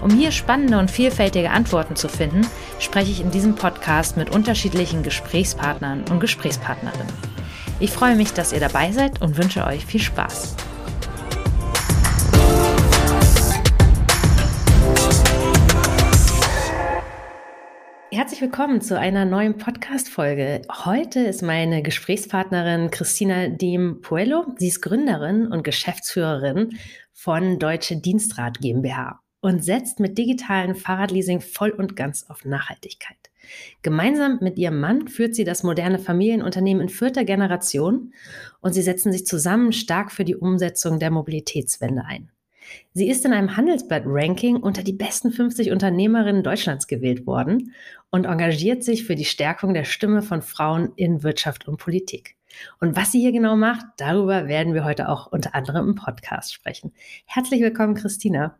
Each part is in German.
Um hier spannende und vielfältige Antworten zu finden, spreche ich in diesem Podcast mit unterschiedlichen Gesprächspartnern und Gesprächspartnerinnen. Ich freue mich, dass ihr dabei seid und wünsche euch viel Spaß. Herzlich willkommen zu einer neuen Podcast-Folge. Heute ist meine Gesprächspartnerin Christina Dem Puello. Sie ist Gründerin und Geschäftsführerin von Deutsche Dienstrat GmbH und setzt mit digitalen Fahrradleasing voll und ganz auf Nachhaltigkeit. Gemeinsam mit ihrem Mann führt sie das moderne Familienunternehmen in vierter Generation und sie setzen sich zusammen stark für die Umsetzung der Mobilitätswende ein. Sie ist in einem Handelsblatt-Ranking unter die besten 50 Unternehmerinnen Deutschlands gewählt worden und engagiert sich für die Stärkung der Stimme von Frauen in Wirtschaft und Politik. Und was sie hier genau macht, darüber werden wir heute auch unter anderem im Podcast sprechen. Herzlich willkommen, Christina.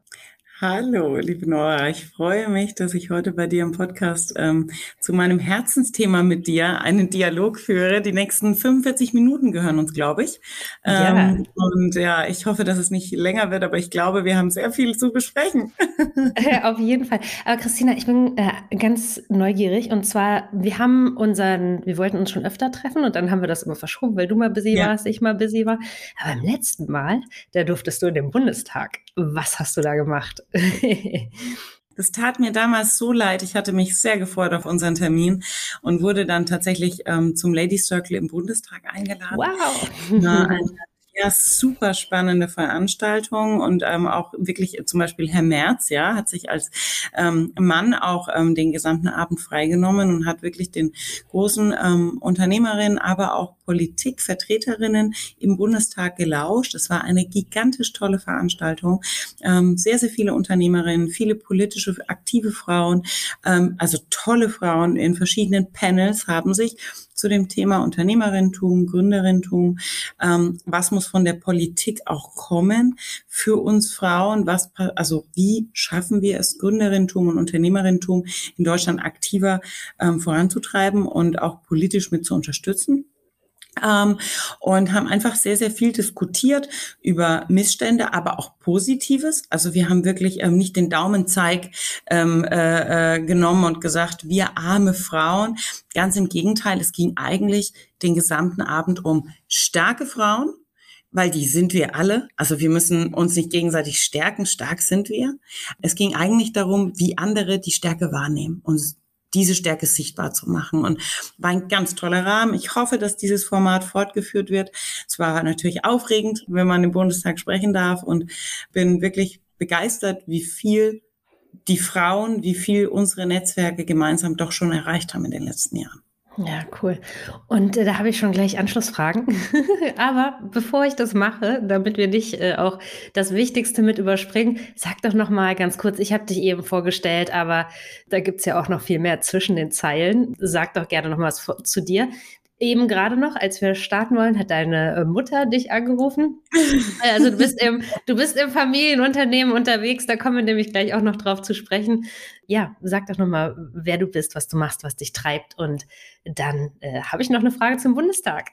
Hallo, liebe Nora. Ich freue mich, dass ich heute bei dir im Podcast ähm, zu meinem Herzensthema mit dir einen Dialog führe. Die nächsten 45 Minuten gehören uns, glaube ich. Ja. Ähm, und ja, ich hoffe, dass es nicht länger wird, aber ich glaube, wir haben sehr viel zu besprechen. Auf jeden Fall. Aber Christina, ich bin äh, ganz neugierig. Und zwar, wir haben unseren, wir wollten uns schon öfter treffen und dann haben wir das immer verschoben, weil du mal busy ja. warst, ich mal busy war. Aber beim letzten Mal, da durftest du in den Bundestag. Was hast du da gemacht? Das tat mir damals so leid. Ich hatte mich sehr gefreut auf unseren Termin und wurde dann tatsächlich ähm, zum Ladies Circle im Bundestag eingeladen. Wow. Na, eine ja, super spannende Veranstaltung und ähm, auch wirklich zum Beispiel Herr Merz, ja, hat sich als ähm, Mann auch ähm, den gesamten Abend freigenommen und hat wirklich den großen ähm, Unternehmerinnen, aber auch Politikvertreterinnen im Bundestag gelauscht. Es war eine gigantisch tolle Veranstaltung. Ähm, sehr, sehr viele Unternehmerinnen, viele politische aktive Frauen, ähm, also tolle Frauen in verschiedenen Panels haben sich zu dem Thema Unternehmerintum, Gründerintum. Ähm, was muss von der Politik auch kommen für uns Frauen? Was, also wie schaffen wir es, Gründerintum und Unternehmerintum in Deutschland aktiver ähm, voranzutreiben und auch politisch mit zu unterstützen? Ähm, und haben einfach sehr, sehr viel diskutiert über Missstände, aber auch Positives. Also wir haben wirklich ähm, nicht den Daumenzeig ähm, äh, äh, genommen und gesagt, wir arme Frauen. Ganz im Gegenteil, es ging eigentlich den gesamten Abend um starke Frauen, weil die sind wir alle. Also wir müssen uns nicht gegenseitig stärken, stark sind wir. Es ging eigentlich darum, wie andere die Stärke wahrnehmen und diese Stärke sichtbar zu machen. Und war ein ganz toller Rahmen. Ich hoffe, dass dieses Format fortgeführt wird. Es war natürlich aufregend, wenn man im Bundestag sprechen darf und bin wirklich begeistert, wie viel die Frauen, wie viel unsere Netzwerke gemeinsam doch schon erreicht haben in den letzten Jahren. Ja, cool. Und äh, da habe ich schon gleich Anschlussfragen. Aber bevor ich das mache, damit wir nicht äh, auch das Wichtigste mit überspringen, sag doch noch mal ganz kurz, ich habe dich eben vorgestellt, aber da gibt's ja auch noch viel mehr zwischen den Zeilen. Sag doch gerne noch mal zu dir. Eben gerade noch, als wir starten wollen, hat deine äh, Mutter dich angerufen. Also du bist im, du bist im Familienunternehmen unterwegs, da kommen wir nämlich gleich auch noch drauf zu sprechen. Ja, sag doch nochmal, wer du bist, was du machst, was dich treibt. Und dann äh, habe ich noch eine Frage zum Bundestag.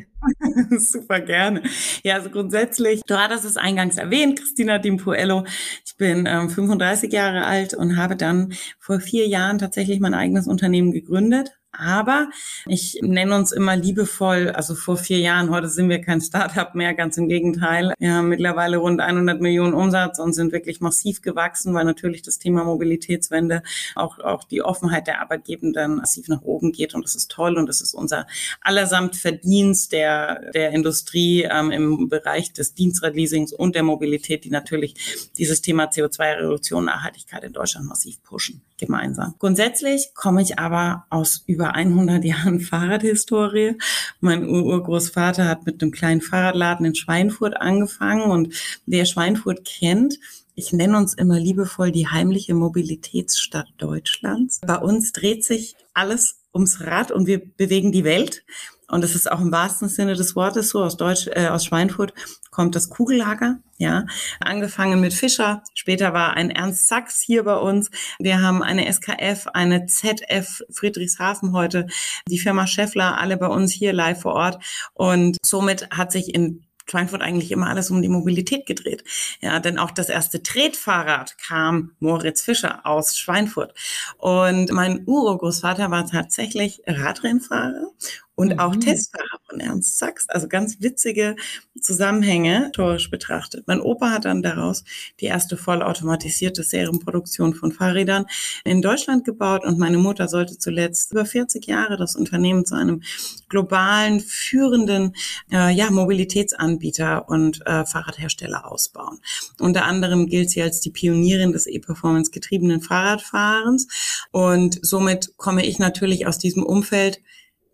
Super gerne. Ja, also grundsätzlich, du hattest es eingangs erwähnt, Christina Dimpuello. Ich bin ähm, 35 Jahre alt und habe dann vor vier Jahren tatsächlich mein eigenes Unternehmen gegründet aber ich nenne uns immer liebevoll, also vor vier Jahren, heute sind wir kein Startup mehr, ganz im Gegenteil. Wir haben mittlerweile rund 100 Millionen Umsatz und sind wirklich massiv gewachsen, weil natürlich das Thema Mobilitätswende, auch, auch die Offenheit der Arbeitgebenden massiv nach oben geht. Und das ist toll und das ist unser allersamt Verdienst der, der Industrie ähm, im Bereich des Dienstradleasings und der Mobilität, die natürlich dieses Thema CO2-Reduktion, Nachhaltigkeit in Deutschland massiv pushen, gemeinsam. Grundsätzlich komme ich aber aus über über 100 Jahren Fahrradhistorie. Mein Urgroßvater hat mit einem kleinen Fahrradladen in Schweinfurt angefangen und wer Schweinfurt kennt, ich nenne uns immer liebevoll die heimliche Mobilitätsstadt Deutschlands. Bei uns dreht sich alles ums Rad und wir bewegen die Welt. Und es ist auch im wahrsten Sinne des Wortes so. Aus Deutsch, äh, aus Schweinfurt kommt das Kugellager. Ja, angefangen mit Fischer. Später war ein Ernst Sachs hier bei uns. Wir haben eine SKF, eine ZF Friedrichshafen heute, die Firma Scheffler, alle bei uns hier live vor Ort. Und somit hat sich in Schweinfurt eigentlich immer alles um die Mobilität gedreht. Ja, denn auch das erste Tretfahrrad kam Moritz Fischer aus Schweinfurt. Und mein Urgroßvater war tatsächlich Radrennfahrer und mhm. auch Testfahrer von Ernst Sachs. Also ganz witzige Zusammenhänge historisch betrachtet. Mein Opa hat dann daraus die erste vollautomatisierte Serienproduktion von Fahrrädern in Deutschland gebaut und meine Mutter sollte zuletzt über 40 Jahre das Unternehmen zu einem globalen führenden äh, ja, Mobilitätsanbieter und äh, Fahrradhersteller ausbauen. Unter anderem gilt sie als die Pionierin des E-Performance getriebenen Fahrradfahrens und somit komme ich natürlich aus diesem Umfeld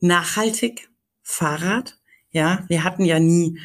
nachhaltig Fahrrad. Ja, wir hatten ja nie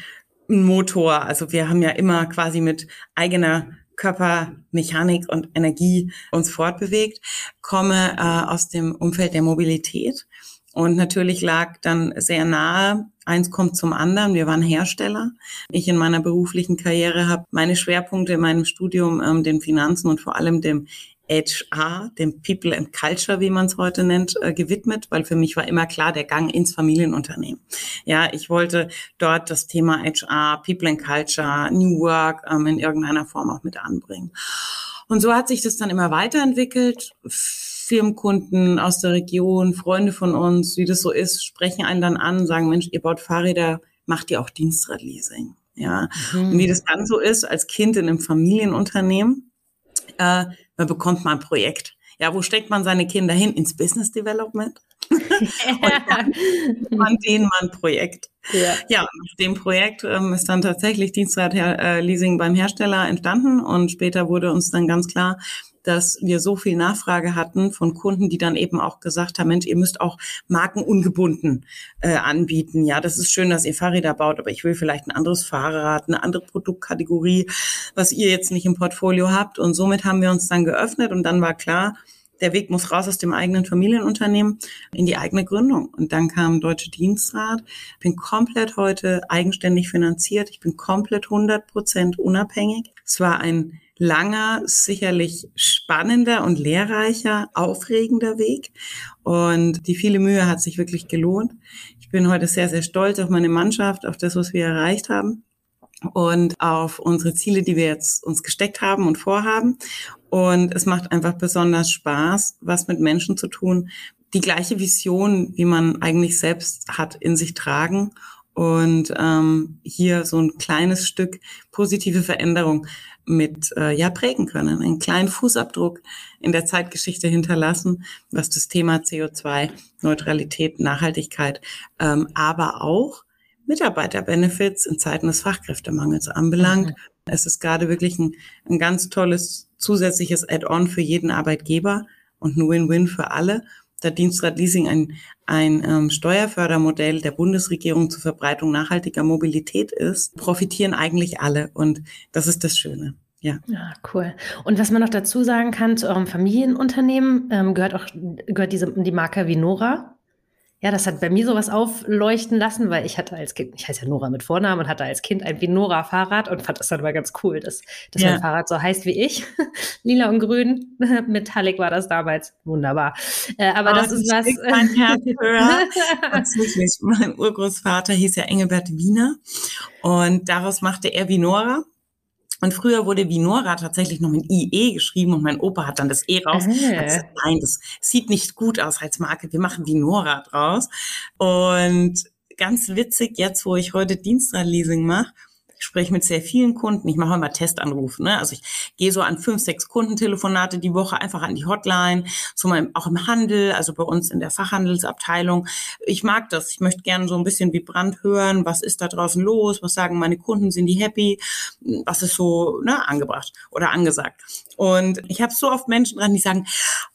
einen Motor. Also wir haben ja immer quasi mit eigener Körpermechanik und Energie uns fortbewegt, komme äh, aus dem Umfeld der Mobilität. Und natürlich lag dann sehr nahe, eins kommt zum anderen. Wir waren Hersteller. Ich in meiner beruflichen Karriere habe meine Schwerpunkte in meinem Studium ähm, den Finanzen und vor allem dem HR, dem People and Culture, wie man es heute nennt, äh, gewidmet, weil für mich war immer klar der Gang ins Familienunternehmen. Ja, ich wollte dort das Thema HR, People and Culture, New Work ähm, in irgendeiner Form auch mit anbringen. Und so hat sich das dann immer weiterentwickelt. Firmenkunden aus der Region, Freunde von uns, wie das so ist, sprechen einen dann an, sagen, Mensch, ihr baut Fahrräder, macht ihr auch Dienstradleasing. Ja, mhm. und wie das dann so ist, als Kind in einem Familienunternehmen, äh, man bekommt mal ein Projekt. Ja, wo steckt man seine Kinder hin? Ins Business Development? und dann man denen mal ein Projekt. Ja, ja nach dem Projekt ähm, ist dann tatsächlich Dienstradleasing äh, beim Hersteller entstanden und später wurde uns dann ganz klar, dass wir so viel Nachfrage hatten von Kunden, die dann eben auch gesagt haben, Mensch, ihr müsst auch markenungebunden äh, anbieten. Ja, das ist schön, dass ihr Fahrräder baut, aber ich will vielleicht ein anderes Fahrrad, eine andere Produktkategorie, was ihr jetzt nicht im Portfolio habt. Und somit haben wir uns dann geöffnet und dann war klar, der Weg muss raus aus dem eigenen Familienunternehmen in die eigene Gründung. Und dann kam Deutsche Dienstrat. Ich bin komplett heute eigenständig finanziert. Ich bin komplett 100 Prozent unabhängig. Es war ein langer, sicherlich spannender und lehrreicher, aufregender Weg. Und die viele Mühe hat sich wirklich gelohnt. Ich bin heute sehr, sehr stolz auf meine Mannschaft, auf das, was wir erreicht haben und auf unsere Ziele, die wir jetzt uns gesteckt haben und vorhaben. Und es macht einfach besonders Spaß, was mit Menschen zu tun, die gleiche Vision, wie man eigentlich selbst hat, in sich tragen und ähm, hier so ein kleines Stück positive Veränderung mit äh, ja prägen können, einen kleinen Fußabdruck in der Zeitgeschichte hinterlassen, was das Thema CO2, Neutralität, Nachhaltigkeit, ähm, aber auch Mitarbeiterbenefits in Zeiten des Fachkräftemangels anbelangt. Mhm. Es ist gerade wirklich ein, ein ganz tolles zusätzliches Add-on für jeden Arbeitgeber und ein Win-Win für alle. Da Dienstrat Leasing ein, ein ähm, Steuerfördermodell der Bundesregierung zur Verbreitung nachhaltiger Mobilität ist, profitieren eigentlich alle. Und das ist das Schöne. Ja. ja, cool. Und was man noch dazu sagen kann zu eurem Familienunternehmen, ähm, gehört auch gehört diese die Marke Vinora. Ja, das hat bei mir sowas aufleuchten lassen, weil ich hatte als Kind, ich heiße ja Nora mit Vornamen und hatte als Kind ein Vinora-Fahrrad und fand das dann mal ganz cool, dass, dass ja. mein Fahrrad so heißt wie ich. Lila und grün, Metallic war das damals. Wunderbar. Äh, aber oh, das ist was. Mein Herz Tatsächlich. Mein Urgroßvater hieß ja Engelbert Wiener und daraus machte er Vinora. Und früher wurde Vinora tatsächlich noch mit IE geschrieben und mein Opa hat dann das E raus. Äh. Also, nein, das sieht nicht gut aus als Marke. Wir machen Vinora draus. Und ganz witzig, jetzt wo ich heute Dienstradleasing mache, ich spreche mit sehr vielen Kunden. Ich mache immer Testanrufe. Ne? Also ich gehe so an fünf, sechs Kundentelefonate die Woche einfach an die Hotline, so mal auch im Handel, also bei uns in der Fachhandelsabteilung. Ich mag das. Ich möchte gerne so ein bisschen wie Brand hören. Was ist da draußen los? Was sagen meine Kunden? Sind die happy? Was ist so ne, angebracht oder angesagt? Und ich habe so oft Menschen dran, die sagen,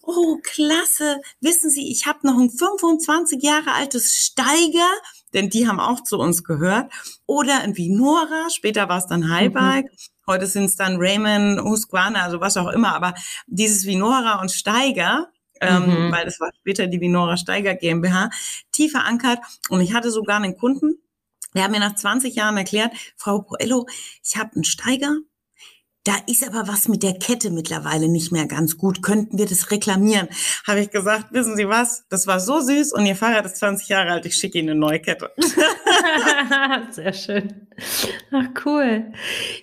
oh, klasse, wissen Sie, ich habe noch ein 25 Jahre altes Steiger denn die haben auch zu uns gehört. Oder ein Vinora, später war es dann Highbike. Mhm. Heute sind es dann Raymond, Husqvarna, also was auch immer. Aber dieses Vinora und Steiger, ähm, mhm. weil das war später die Vinora Steiger GmbH, tief verankert. Und ich hatte sogar einen Kunden, der hat mir nach 20 Jahren erklärt, Frau Poello, ich habe einen Steiger, da ist aber was mit der Kette mittlerweile nicht mehr ganz gut. Könnten wir das reklamieren? Habe ich gesagt, wissen Sie was? Das war so süß und Ihr Fahrrad ist 20 Jahre alt. Ich schicke Ihnen eine neue Kette. Sehr schön. Ach, cool.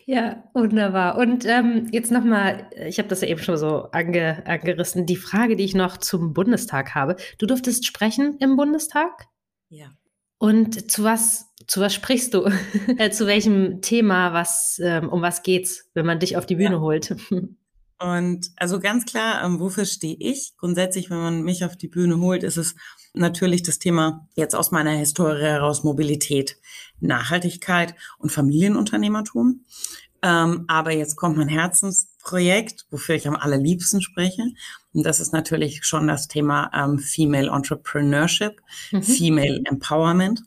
Ja, wunderbar. Und ähm, jetzt nochmal, ich habe das ja eben schon so ange, angerissen, die Frage, die ich noch zum Bundestag habe. Du durftest sprechen im Bundestag? Ja. Und zu was, zu was sprichst du? Äh, zu welchem Thema, was, ähm, um was geht's, wenn man dich auf die Bühne ja. holt? Und also ganz klar, ähm, wofür stehe ich? Grundsätzlich, wenn man mich auf die Bühne holt, ist es natürlich das Thema jetzt aus meiner Historie heraus Mobilität, Nachhaltigkeit und Familienunternehmertum. Ähm, aber jetzt kommt mein Herzensprojekt, wofür ich am allerliebsten spreche. Und das ist natürlich schon das Thema ähm, Female Entrepreneurship, mhm. Female Empowerment.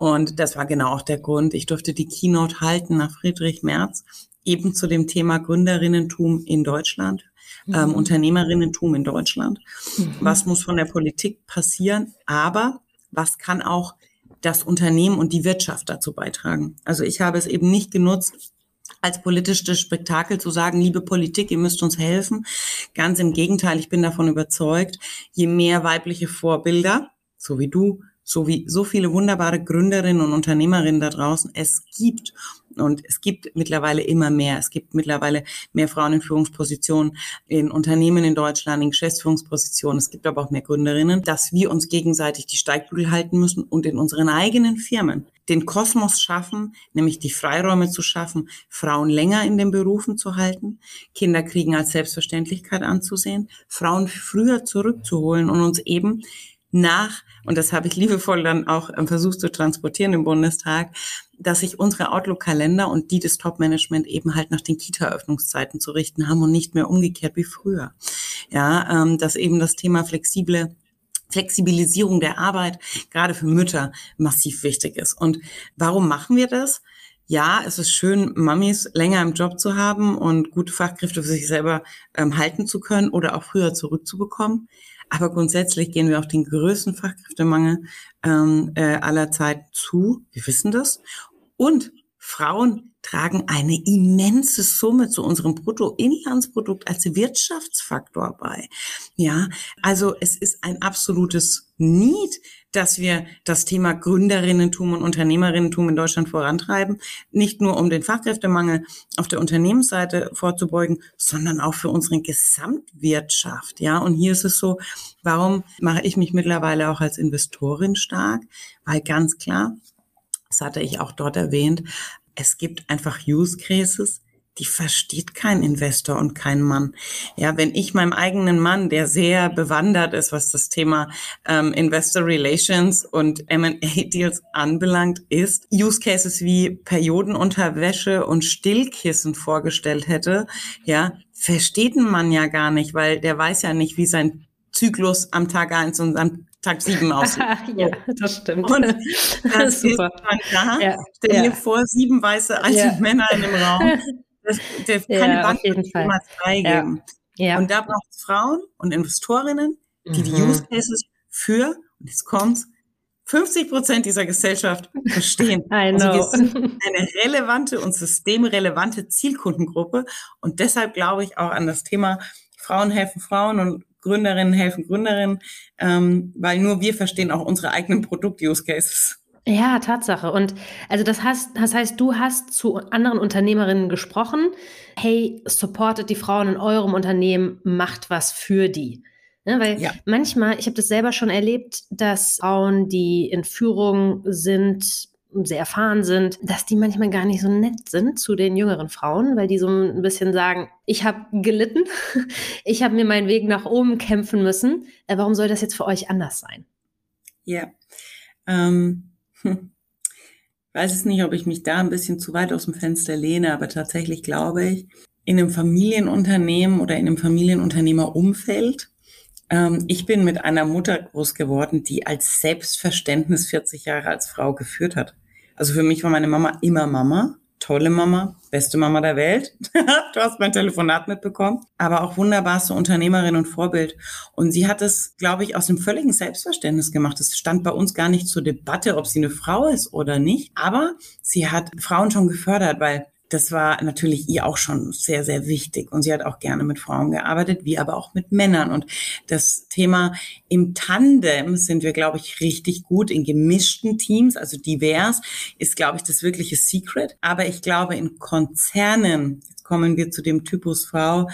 Und das war genau auch der Grund. Ich durfte die Keynote halten nach Friedrich Merz, eben zu dem Thema Gründerinnentum in Deutschland, mhm. ähm, Unternehmerinnentum in Deutschland. Mhm. Was muss von der Politik passieren? Aber was kann auch das Unternehmen und die Wirtschaft dazu beitragen? Also ich habe es eben nicht genutzt, als politisches Spektakel zu sagen, liebe Politik, ihr müsst uns helfen. Ganz im Gegenteil, ich bin davon überzeugt, je mehr weibliche Vorbilder, so wie du, so wie so viele wunderbare Gründerinnen und Unternehmerinnen da draußen es gibt. Und es gibt mittlerweile immer mehr. Es gibt mittlerweile mehr Frauen in Führungspositionen in Unternehmen in Deutschland, in Geschäftsführungspositionen. Es gibt aber auch mehr Gründerinnen, dass wir uns gegenseitig die Steigbügel halten müssen und in unseren eigenen Firmen den Kosmos schaffen, nämlich die Freiräume zu schaffen, Frauen länger in den Berufen zu halten, Kinder kriegen als Selbstverständlichkeit anzusehen, Frauen früher zurückzuholen und uns eben nach, und das habe ich liebevoll dann auch ähm, versucht zu transportieren im Bundestag, dass sich unsere Outlook-Kalender und die des Top-Management eben halt nach den Kita-Öffnungszeiten zu richten haben und nicht mehr umgekehrt wie früher. Ja, ähm, dass eben das Thema flexible Flexibilisierung der Arbeit gerade für Mütter massiv wichtig ist. Und warum machen wir das? Ja, es ist schön, Mamis länger im Job zu haben und gute Fachkräfte für sich selber ähm, halten zu können oder auch früher zurückzubekommen. Aber grundsätzlich gehen wir auf den größten Fachkräftemangel ähm, äh, aller Zeit zu. Wir wissen das. Und Frauen tragen eine immense Summe zu unserem Bruttoinlandsprodukt als Wirtschaftsfaktor bei. Ja, also es ist ein absolutes Need, dass wir das Thema Gründerinnentum und Unternehmerinnentum in Deutschland vorantreiben. Nicht nur um den Fachkräftemangel auf der Unternehmensseite vorzubeugen, sondern auch für unsere Gesamtwirtschaft. Ja, und hier ist es so, warum mache ich mich mittlerweile auch als Investorin stark? Weil ganz klar, das hatte ich auch dort erwähnt, es gibt einfach Use Cases, die versteht kein Investor und kein Mann. Ja, wenn ich meinem eigenen Mann, der sehr bewandert ist, was das Thema ähm, Investor Relations und M&A-Deals anbelangt, ist, Use Cases wie Periodenunterwäsche und Stillkissen vorgestellt hätte, ja, versteht ein Mann ja gar nicht, weil der weiß ja nicht, wie sein Zyklus am Tag eins und am Tag sieben aussieht. ja, das stimmt. Und das Super. ist dann da. Ja. Stell dir ja. vor, sieben weiße alte ja. Männer in einem Raum. Das, keine ja, Bank wird jemals freigeben. Ja. Und da braucht es Frauen und Investorinnen, die mhm. die Use Cases für, und jetzt kommt's, 50 Prozent dieser Gesellschaft verstehen. Also eine relevante und systemrelevante Zielkundengruppe. Und deshalb glaube ich auch an das Thema Frauen helfen Frauen und Gründerinnen helfen Gründerinnen, ähm, weil nur wir verstehen auch unsere eigenen Produkt-Use-Cases. Ja, Tatsache. Und also das heißt, das heißt, du hast zu anderen Unternehmerinnen gesprochen. Hey, supportet die Frauen in eurem Unternehmen, macht was für die. Ja, ne, weil ja. manchmal, ich habe das selber schon erlebt, dass Frauen, die in Führung sind, sehr erfahren sind, dass die manchmal gar nicht so nett sind zu den jüngeren Frauen, weil die so ein bisschen sagen, ich habe gelitten, ich habe mir meinen Weg nach oben kämpfen müssen. Äh, warum soll das jetzt für euch anders sein? Ja. Ähm hm. Weiß es nicht, ob ich mich da ein bisschen zu weit aus dem Fenster lehne, aber tatsächlich glaube ich, in einem Familienunternehmen oder in einem Familienunternehmerumfeld ähm, ich bin mit einer Mutter groß geworden, die als Selbstverständnis 40 Jahre als Frau geführt hat. Also für mich war meine Mama immer Mama tolle Mama, beste Mama der Welt. du hast mein Telefonat mitbekommen. Aber auch wunderbarste Unternehmerin und Vorbild. Und sie hat es, glaube ich, aus dem völligen Selbstverständnis gemacht. Es stand bei uns gar nicht zur Debatte, ob sie eine Frau ist oder nicht. Aber sie hat Frauen schon gefördert, weil das war natürlich ihr auch schon sehr, sehr wichtig. Und sie hat auch gerne mit Frauen gearbeitet, wie aber auch mit Männern. Und das Thema im Tandem sind wir, glaube ich, richtig gut in gemischten Teams, also divers, ist, glaube ich, das wirkliche Secret. Aber ich glaube, in Konzernen, jetzt kommen wir zu dem Typus Frau,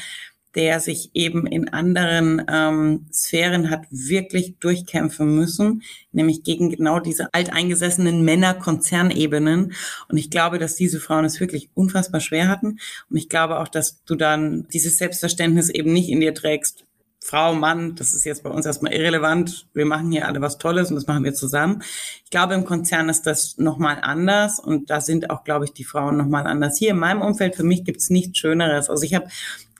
der sich eben in anderen ähm, Sphären hat wirklich durchkämpfen müssen, nämlich gegen genau diese alteingesessenen Männer-Konzernebenen. Und ich glaube, dass diese Frauen es wirklich unfassbar schwer hatten. Und ich glaube auch, dass du dann dieses Selbstverständnis eben nicht in dir trägst, Frau, Mann, das ist jetzt bei uns erstmal irrelevant. Wir machen hier alle was Tolles und das machen wir zusammen. Ich glaube, im Konzern ist das nochmal anders und da sind auch, glaube ich, die Frauen nochmal anders. Hier in meinem Umfeld, für mich gibt's nichts Schöneres. Also ich habe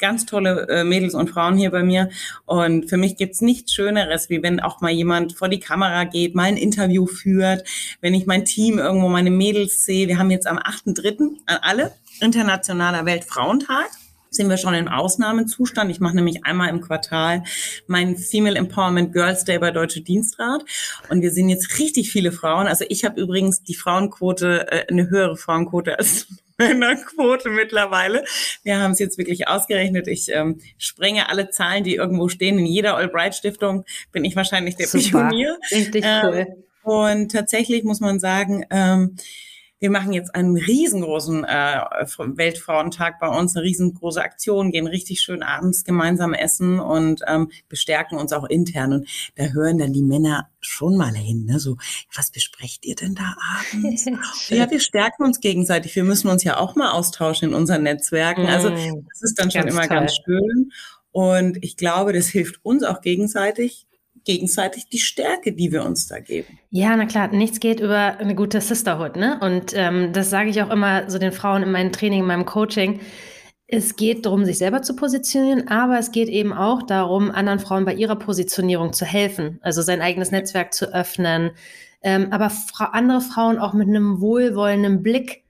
ganz tolle äh, Mädels und Frauen hier bei mir und für mich gibt's nichts Schöneres, wie wenn auch mal jemand vor die Kamera geht, mal ein Interview führt, wenn ich mein Team irgendwo, meine Mädels sehe. Wir haben jetzt am 8.3. an alle Internationaler Weltfrauentag sind wir schon im Ausnahmezustand. Ich mache nämlich einmal im Quartal meinen Female Empowerment Girls Day bei Deutsche Dienstrat. Und wir sind jetzt richtig viele Frauen. Also ich habe übrigens die Frauenquote, äh, eine höhere Frauenquote als Männerquote mittlerweile. Wir haben es jetzt wirklich ausgerechnet. Ich ähm, sprenge alle Zahlen, die irgendwo stehen. In jeder Albright-Stiftung bin ich wahrscheinlich der Super. Pionier. Richtig cool. Ähm, und tatsächlich muss man sagen, ähm, wir machen jetzt einen riesengroßen äh, Weltfrauentag bei uns, eine riesengroße Aktion, gehen richtig schön abends gemeinsam essen und ähm, bestärken uns auch intern. Und da hören dann die Männer schon mal hin, ne? So, was besprecht ihr denn da abends? ja, wir stärken uns gegenseitig. Wir müssen uns ja auch mal austauschen in unseren Netzwerken. Also mm, das ist dann schon ganz immer toll. ganz schön. Und ich glaube, das hilft uns auch gegenseitig, gegenseitig die Stärke, die wir uns da geben. Ja, na klar, nichts geht über eine gute Sisterhood, ne? Und ähm, das sage ich auch immer so den Frauen in meinem Training, in meinem Coaching. Es geht darum, sich selber zu positionieren, aber es geht eben auch darum, anderen Frauen bei ihrer Positionierung zu helfen, also sein eigenes Netzwerk zu öffnen, ähm, aber fra andere Frauen auch mit einem wohlwollenden Blick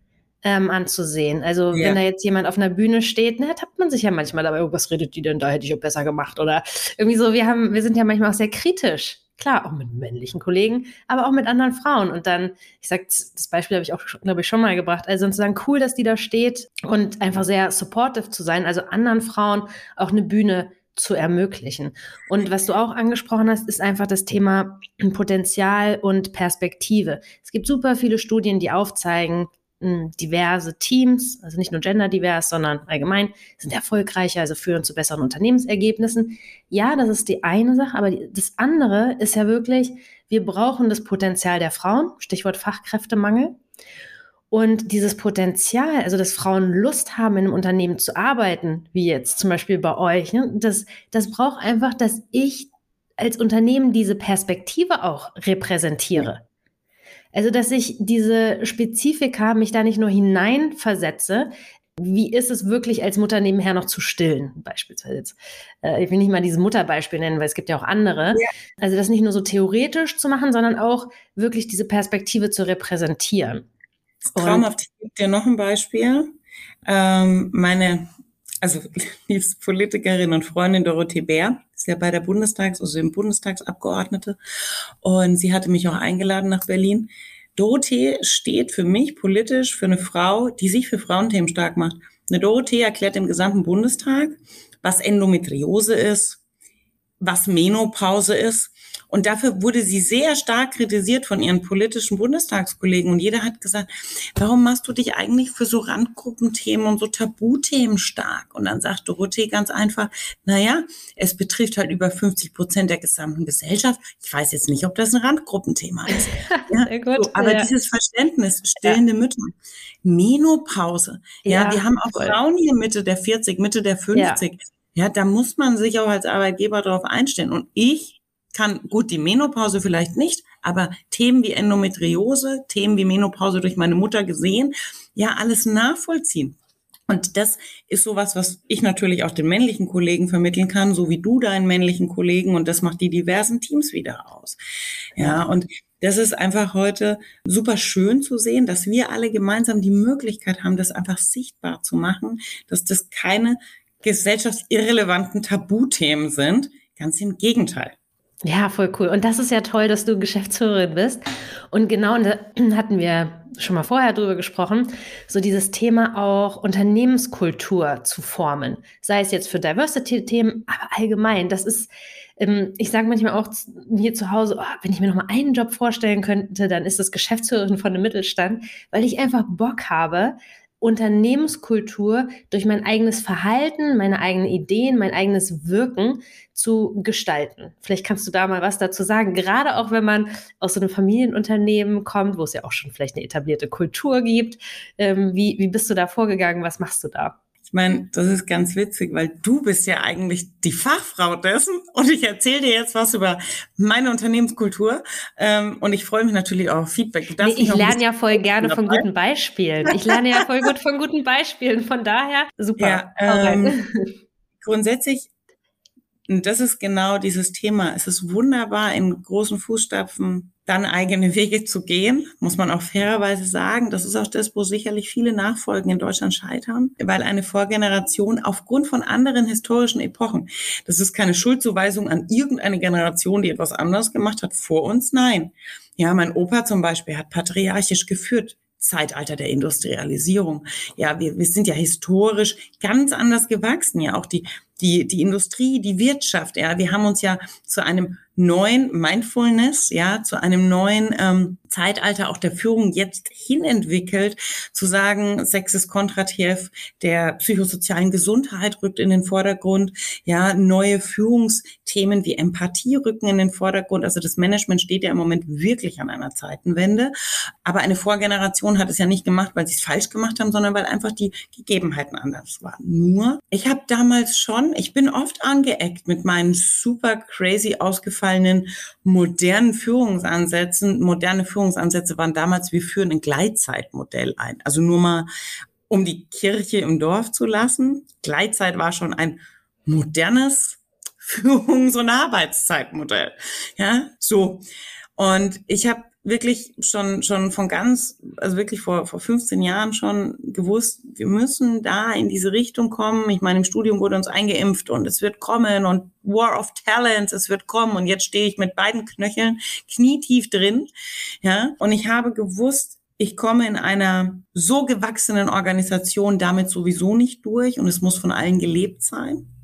ähm, anzusehen. Also ja. wenn da jetzt jemand auf einer Bühne steht, na, tappt man sich ja manchmal dabei, oh, was redet die denn da, hätte ich auch besser gemacht. Oder irgendwie so, wir haben, wir sind ja manchmal auch sehr kritisch. Klar, auch mit männlichen Kollegen, aber auch mit anderen Frauen. Und dann, ich sag, das Beispiel habe ich auch, glaube ich, schon mal gebracht. Also zu sagen, cool, dass die da steht und einfach sehr supportive zu sein, also anderen Frauen auch eine Bühne zu ermöglichen. Und was du auch angesprochen hast, ist einfach das Thema Potenzial und Perspektive. Es gibt super viele Studien, die aufzeigen, diverse Teams, also nicht nur genderdivers, sondern allgemein, sind erfolgreicher, also führen zu besseren Unternehmensergebnissen. Ja, das ist die eine Sache, aber das andere ist ja wirklich, wir brauchen das Potenzial der Frauen, Stichwort Fachkräftemangel. Und dieses Potenzial, also dass Frauen Lust haben, in einem Unternehmen zu arbeiten, wie jetzt zum Beispiel bei euch, ne, das, das braucht einfach, dass ich als Unternehmen diese Perspektive auch repräsentiere. Also, dass ich diese Spezifika mich da nicht nur hineinversetze, wie ist es wirklich als Mutter nebenher noch zu stillen, beispielsweise jetzt. Äh, ich will nicht mal dieses Mutterbeispiel nennen, weil es gibt ja auch andere. Ja. Also das nicht nur so theoretisch zu machen, sondern auch wirklich diese Perspektive zu repräsentieren. Traumhaft. Ich gebe dir noch ein Beispiel. Ähm, meine, also Politikerin und Freundin Dorothee Bär, ist ja bei der Bundestags-, also im Bundestagsabgeordnete. Und sie hatte mich auch eingeladen nach Berlin. Dorothee steht für mich politisch für eine Frau, die sich für Frauenthemen stark macht. Eine Dorothee erklärt im gesamten Bundestag, was Endometriose ist, was Menopause ist und dafür wurde sie sehr stark kritisiert von ihren politischen Bundestagskollegen. Und jeder hat gesagt, warum machst du dich eigentlich für so Randgruppenthemen und so Tabuthemen stark? Und dann sagt Dorothee ganz einfach, naja, es betrifft halt über 50 Prozent der gesamten Gesellschaft. Ich weiß jetzt nicht, ob das ein Randgruppenthema ist. Ja, gut, so, aber ja. dieses Verständnis, stillende ja. Mütter, Menopause, ja, wir haben auch voll. Frauen hier Mitte der 40, Mitte der 50. Ja, da muss man sich auch als Arbeitgeber darauf einstellen. Und ich kann gut die Menopause vielleicht nicht, aber Themen wie Endometriose, Themen wie Menopause durch meine Mutter gesehen, ja, alles nachvollziehen. Und das ist sowas, was ich natürlich auch den männlichen Kollegen vermitteln kann, so wie du deinen männlichen Kollegen. Und das macht die diversen Teams wieder aus. Ja, und das ist einfach heute super schön zu sehen, dass wir alle gemeinsam die Möglichkeit haben, das einfach sichtbar zu machen, dass das keine gesellschaftsirrelevanten Tabuthemen sind. Ganz im Gegenteil. Ja, voll cool. Und das ist ja toll, dass du Geschäftsführerin bist. Und genau da hatten wir schon mal vorher drüber gesprochen, so dieses Thema auch Unternehmenskultur zu formen. Sei es jetzt für Diversity-Themen, aber allgemein. Das ist, ähm, ich sage manchmal auch hier zu Hause, oh, wenn ich mir noch mal einen Job vorstellen könnte, dann ist es Geschäftsführerin von einem Mittelstand, weil ich einfach Bock habe, Unternehmenskultur durch mein eigenes Verhalten, meine eigenen Ideen, mein eigenes Wirken zu gestalten. Vielleicht kannst du da mal was dazu sagen, gerade auch wenn man aus so einem Familienunternehmen kommt, wo es ja auch schon vielleicht eine etablierte Kultur gibt. Ähm, wie, wie bist du da vorgegangen? Was machst du da? Ich meine, das ist ganz witzig, weil du bist ja eigentlich die Fachfrau dessen und ich erzähle dir jetzt was über meine Unternehmenskultur ähm, und ich freue mich natürlich auch auf Feedback. Nee, ich lerne ja voll gerne von guten Beispielen. Ich lerne ja voll gut von guten Beispielen. Von daher super. Ja, ähm, grundsätzlich und das ist genau dieses Thema. Es ist wunderbar, in großen Fußstapfen dann eigene Wege zu gehen, muss man auch fairerweise sagen. Das ist auch das, wo sicherlich viele Nachfolgen in Deutschland scheitern, weil eine Vorgeneration aufgrund von anderen historischen Epochen, das ist keine Schuldzuweisung an irgendeine Generation, die etwas anderes gemacht hat vor uns. Nein. Ja, mein Opa zum Beispiel hat patriarchisch geführt. Zeitalter der Industrialisierung. Ja, wir, wir sind ja historisch ganz anders gewachsen. Ja, auch die die, die Industrie, die Wirtschaft, ja, wir haben uns ja zu einem neuen Mindfulness, ja, zu einem neuen ähm, Zeitalter auch der Führung jetzt hinentwickelt, zu sagen, Sex ist kontrativ, der psychosozialen Gesundheit rückt in den Vordergrund, ja, neue Führungsthemen wie Empathie rücken in den Vordergrund. Also das Management steht ja im Moment wirklich an einer Zeitenwende. Aber eine Vorgeneration hat es ja nicht gemacht, weil sie es falsch gemacht haben, sondern weil einfach die Gegebenheiten anders waren. Nur, ich habe damals schon, ich bin oft angeeckt mit meinen super crazy ausgefallenen ausgefallenen modernen Führungsansätzen. Moderne Führungsansätze waren damals, wir führen ein Gleitzeitmodell ein. Also nur mal, um die Kirche im Dorf zu lassen. Gleitzeit war schon ein modernes Führungs- und Arbeitszeitmodell. Ja, so. Und ich habe wirklich schon, schon von ganz, also wirklich vor, vor 15 Jahren schon gewusst, wir müssen da in diese Richtung kommen. Ich meine, im Studium wurde uns eingeimpft und es wird kommen und War of Talents, es wird kommen und jetzt stehe ich mit beiden Knöcheln knietief drin. Ja, und ich habe gewusst, ich komme in einer so gewachsenen Organisation damit sowieso nicht durch und es muss von allen gelebt sein.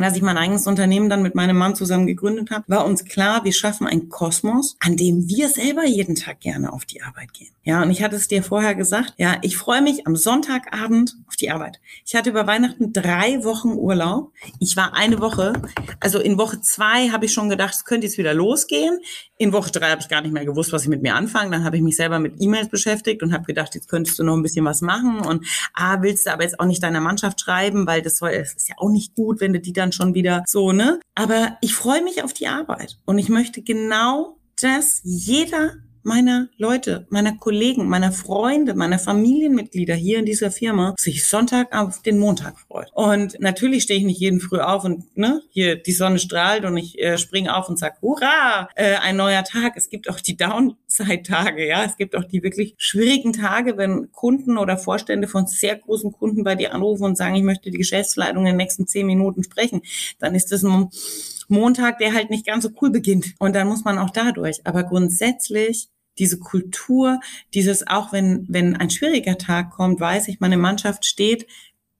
Und als ich mein eigenes Unternehmen dann mit meinem Mann zusammen gegründet habe, war uns klar, wir schaffen einen Kosmos, an dem wir selber jeden Tag gerne auf die Arbeit gehen. Ja, und ich hatte es dir vorher gesagt, ja, ich freue mich am Sonntagabend auf die Arbeit. Ich hatte über Weihnachten drei Wochen Urlaub. Ich war eine Woche, also in Woche zwei habe ich schon gedacht, es könnte jetzt wieder losgehen. In Woche drei habe ich gar nicht mehr gewusst, was ich mit mir anfange. Dann habe ich mich selber mit E-Mails beschäftigt und habe gedacht, jetzt könntest du noch ein bisschen was machen. Und ah, willst du aber jetzt auch nicht deiner Mannschaft schreiben, weil das, soll, das ist ja auch nicht gut, wenn du die dann schon wieder so, ne? Aber ich freue mich auf die Arbeit und ich möchte genau dass jeder meiner Leute, meiner Kollegen, meiner Freunde, meiner Familienmitglieder hier in dieser Firma sich Sonntag auf den Montag freut. Und natürlich stehe ich nicht jeden früh auf und ne, hier die Sonne strahlt und ich äh, springe auf und sage, hurra, äh, ein neuer Tag. Es gibt auch die Downside-Tage, ja. Es gibt auch die wirklich schwierigen Tage, wenn Kunden oder Vorstände von sehr großen Kunden bei dir anrufen und sagen, ich möchte die Geschäftsleitung in den nächsten zehn Minuten sprechen. Dann ist das ein Montag, der halt nicht ganz so cool beginnt. Und dann muss man auch dadurch. Aber grundsätzlich diese Kultur, dieses auch wenn, wenn ein schwieriger Tag kommt, weiß ich, meine Mannschaft steht